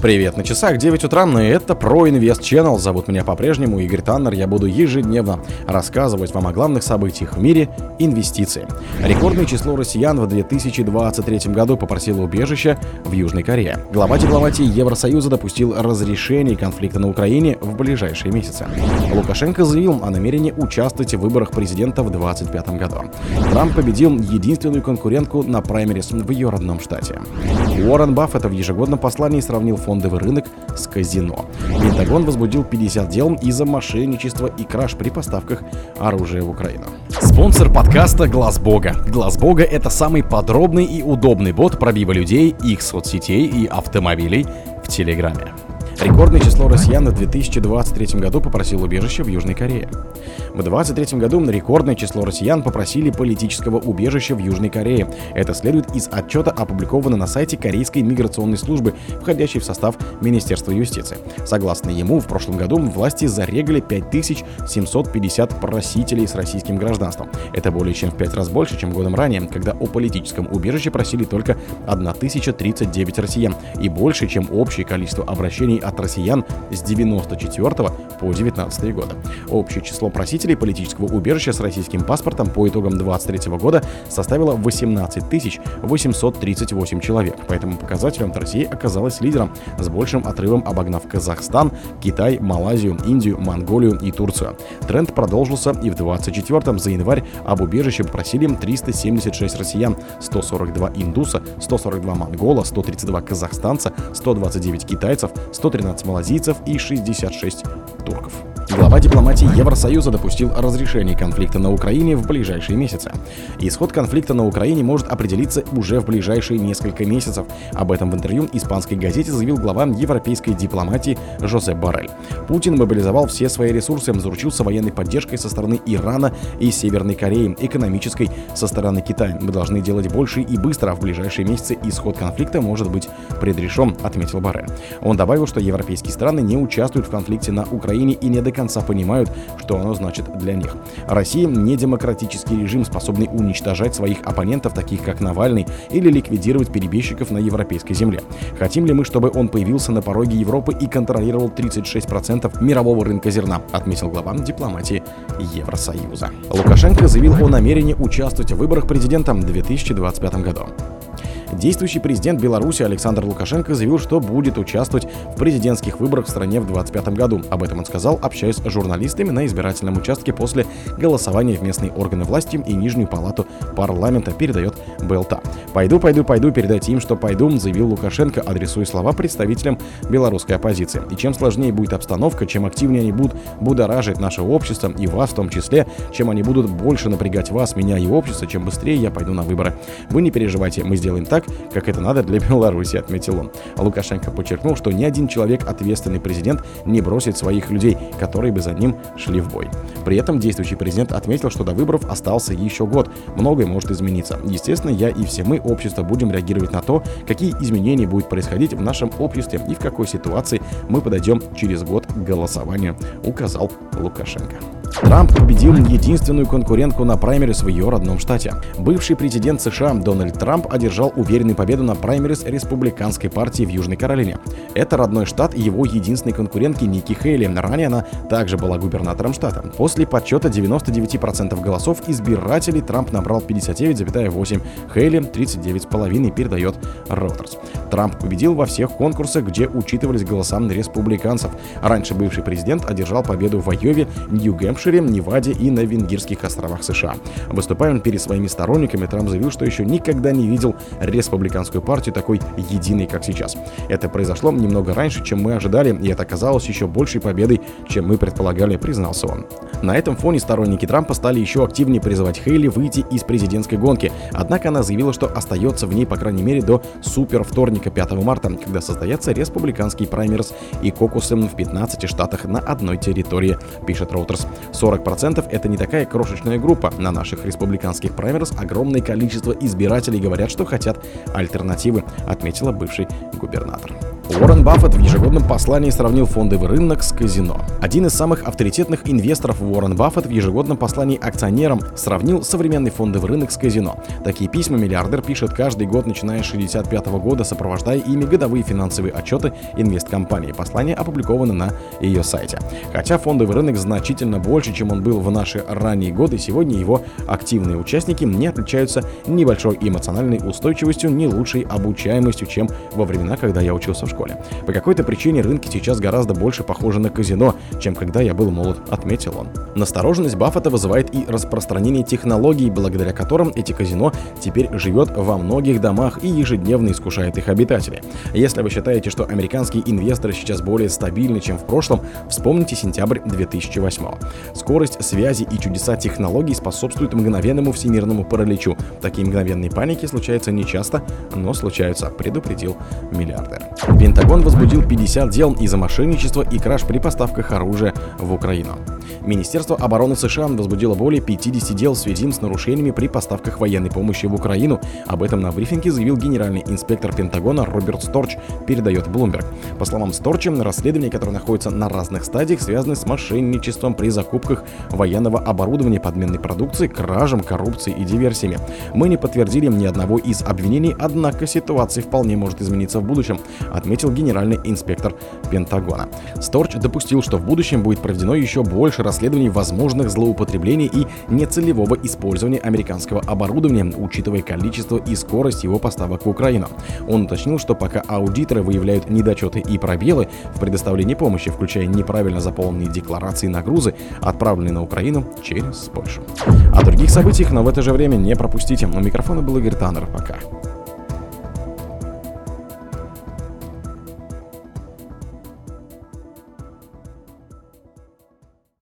Привет, на часах 9 утра, и это про Инвест Channel. Зовут меня по-прежнему Игорь Таннер. Я буду ежедневно рассказывать вам о главных событиях в мире инвестиций. Рекордное число россиян в 2023 году попросило убежища в Южной Корее. Глава дипломатии Евросоюза допустил разрешение конфликта на Украине в ближайшие месяцы. Лукашенко заявил о намерении участвовать в выборах президента в 2025 году. Трамп победил единственную конкурентку на праймерис в ее родном штате. Уоррен Баффет в ежегодном послании сравнил фондовый рынок с казино. Пентагон возбудил 50 дел из-за мошенничества и краж при поставках оружия в Украину. Спонсор подкаста Глаз Бога. Глаз Бога это самый подробный и удобный бот пробива людей, их соцсетей и автомобилей в Телеграме. Рекордное число россиян в 2023 году попросило убежище в Южной Корее. В 2023 году рекордное число россиян попросили политического убежища в Южной Корее. Это следует из отчета, опубликованного на сайте Корейской миграционной службы, входящей в состав Министерства юстиции. Согласно ему, в прошлом году власти зарегали 5750 просителей с российским гражданством. Это более чем в 5 раз больше, чем годом ранее, когда о политическом убежище просили только 1039 россиян и больше, чем общее количество обращений от россиян с 94 по 19 года. Общее число просителей политического убежища с российским паспортом по итогам 23 года составило 18 838 человек. По этому показателям Россия оказалась лидером с большим отрывом обогнав Казахстан, Китай, Малайзию, Индию, Монголию и Турцию. Тренд продолжился и в 24-м за январь об убежище попросили 376 россиян, 142 индуса, 142 монгола, 132 казахстанца, 129 китайцев, 130 13 малазийцев и 66 турков. Глава дипломатии Евросоюза допустил разрешение конфликта на Украине в ближайшие месяцы. Исход конфликта на Украине может определиться уже в ближайшие несколько месяцев. Об этом в интервью испанской газете заявил глава европейской дипломатии Жозеп Барель. Путин мобилизовал все свои ресурсы, заручился военной поддержкой со стороны Ирана и Северной Кореи, экономической со стороны Китая. Мы должны делать больше и быстро, а в ближайшие месяцы исход конфликта может быть предрешен, отметил Барель. Он добавил, что европейские страны не участвуют в конфликте на Украине и не до конца понимают, что оно значит для них. Россия не демократический режим, способный уничтожать своих оппонентов, таких как Навальный, или ликвидировать перебежчиков на европейской земле. Хотим ли мы, чтобы он появился на пороге Европы и контролировал 36% мирового рынка зерна, отметил глава дипломатии Евросоюза. Лукашенко заявил о намерении участвовать в выборах президента в 2025 году. Действующий президент Беларуси Александр Лукашенко заявил, что будет участвовать в президентских выборах в стране в 2025 году. Об этом он сказал, общаясь с журналистами на избирательном участке после голосования в местные органы власти и Нижнюю палату парламента, передает БЛТА. «Пойду, пойду, пойду, передайте им, что пойду», заявил Лукашенко, адресуя слова представителям белорусской оппозиции. И чем сложнее будет обстановка, чем активнее они будут будоражить наше общество, и вас в том числе, чем они будут больше напрягать вас, меня и общество, чем быстрее я пойду на выборы. Вы не переживайте, мы сделаем так, так, как это надо для Беларуси, отметил он. Лукашенко подчеркнул, что ни один человек, ответственный президент, не бросит своих людей, которые бы за ним шли в бой. При этом действующий президент отметил, что до выборов остался еще год. Многое может измениться. Естественно, я и все мы, общество, будем реагировать на то, какие изменения будут происходить в нашем обществе и в какой ситуации мы подойдем через год к голосованию, указал Лукашенко. Трамп победил единственную конкурентку на праймерис в ее родном штате. Бывший президент США Дональд Трамп одержал уверенную победу на праймерис республиканской партии в Южной Каролине. Это родной штат его единственной конкурентки Ники Хейли. Ранее она также была губернатором штата. После подсчета 99% голосов избирателей Трамп набрал 59,8, Хейли 39,5 передает Reuters. Трамп победил во всех конкурсах, где учитывались голоса республиканцев. Раньше бывший президент одержал победу в Айове, Нью-Гэмпшире, Неваде и на Венгерских островах США. Выступая перед своими сторонниками, Трамп заявил, что еще никогда не видел республиканскую партию такой единой, как сейчас. Это произошло немного раньше, чем мы ожидали, и это оказалось еще большей победой, чем мы предполагали, признался он. На этом фоне сторонники Трампа стали еще активнее призывать Хейли выйти из президентской гонки, однако она заявила, что остается в ней, по крайней мере, до супер вторника 5 марта, когда состоятся республиканские праймерс и кокусы в 15 штатах на одной территории, пишет Reuters. 40% это не такая крошечная группа. На наших республиканских праймерс огромное количество избирателей говорят, что хотят альтернативы, отметила бывший губернатор. Уоррен Баффет в ежегодном послании сравнил фондовый рынок с казино. Один из самых авторитетных инвесторов Уоррен Баффет в ежегодном послании акционерам сравнил современный фондовый рынок с казино. Такие письма миллиардер пишет каждый год, начиная с 1965 года, сопровождая ими годовые финансовые отчеты инвесткомпании. Послание опубликовано на ее сайте. Хотя фондовый рынок значительно больше, чем он был в наши ранние годы, сегодня его активные участники не отличаются небольшой эмоциональной устойчивостью, не лучшей обучаемостью, чем во времена, когда я учился в школе школе. По какой-то причине рынки сейчас гораздо больше похожи на казино, чем когда я был молод, отметил он. Настороженность Баффета вызывает и распространение технологий, благодаря которым эти казино теперь живет во многих домах и ежедневно искушает их обитателей. Если вы считаете, что американские инвесторы сейчас более стабильны, чем в прошлом, вспомните сентябрь 2008. Скорость связи и чудеса технологий способствуют мгновенному всемирному параличу. Такие мгновенные паники случаются нечасто, но случаются, предупредил миллиардер. Пентагон возбудил 50 дел из-за мошенничества и краж при поставках оружия в Украину. Министерство обороны США возбудило более 50 дел в связи с нарушениями при поставках военной помощи в Украину. Об этом на брифинге заявил генеральный инспектор Пентагона Роберт Сторч, передает Bloomberg. По словам Сторча, расследования, которые находятся на разных стадиях, связаны с мошенничеством при закупках военного оборудования, подменной продукции, кражем, коррупцией и диверсиями. Мы не подтвердили ни одного из обвинений, однако ситуация вполне может измениться в будущем, отметил генеральный инспектор Пентагона. Сторч допустил, что в будущем будет проведено еще больше расследований возможных злоупотреблений и нецелевого использования американского оборудования, учитывая количество и скорость его поставок в Украину. Он уточнил, что пока аудиторы выявляют недочеты и пробелы в предоставлении помощи, включая неправильно заполненные декларации на грузы, отправленные на Украину через Польшу. О других событиях, но в это же время не пропустите. У микрофона был Игорь Таннер. Пока.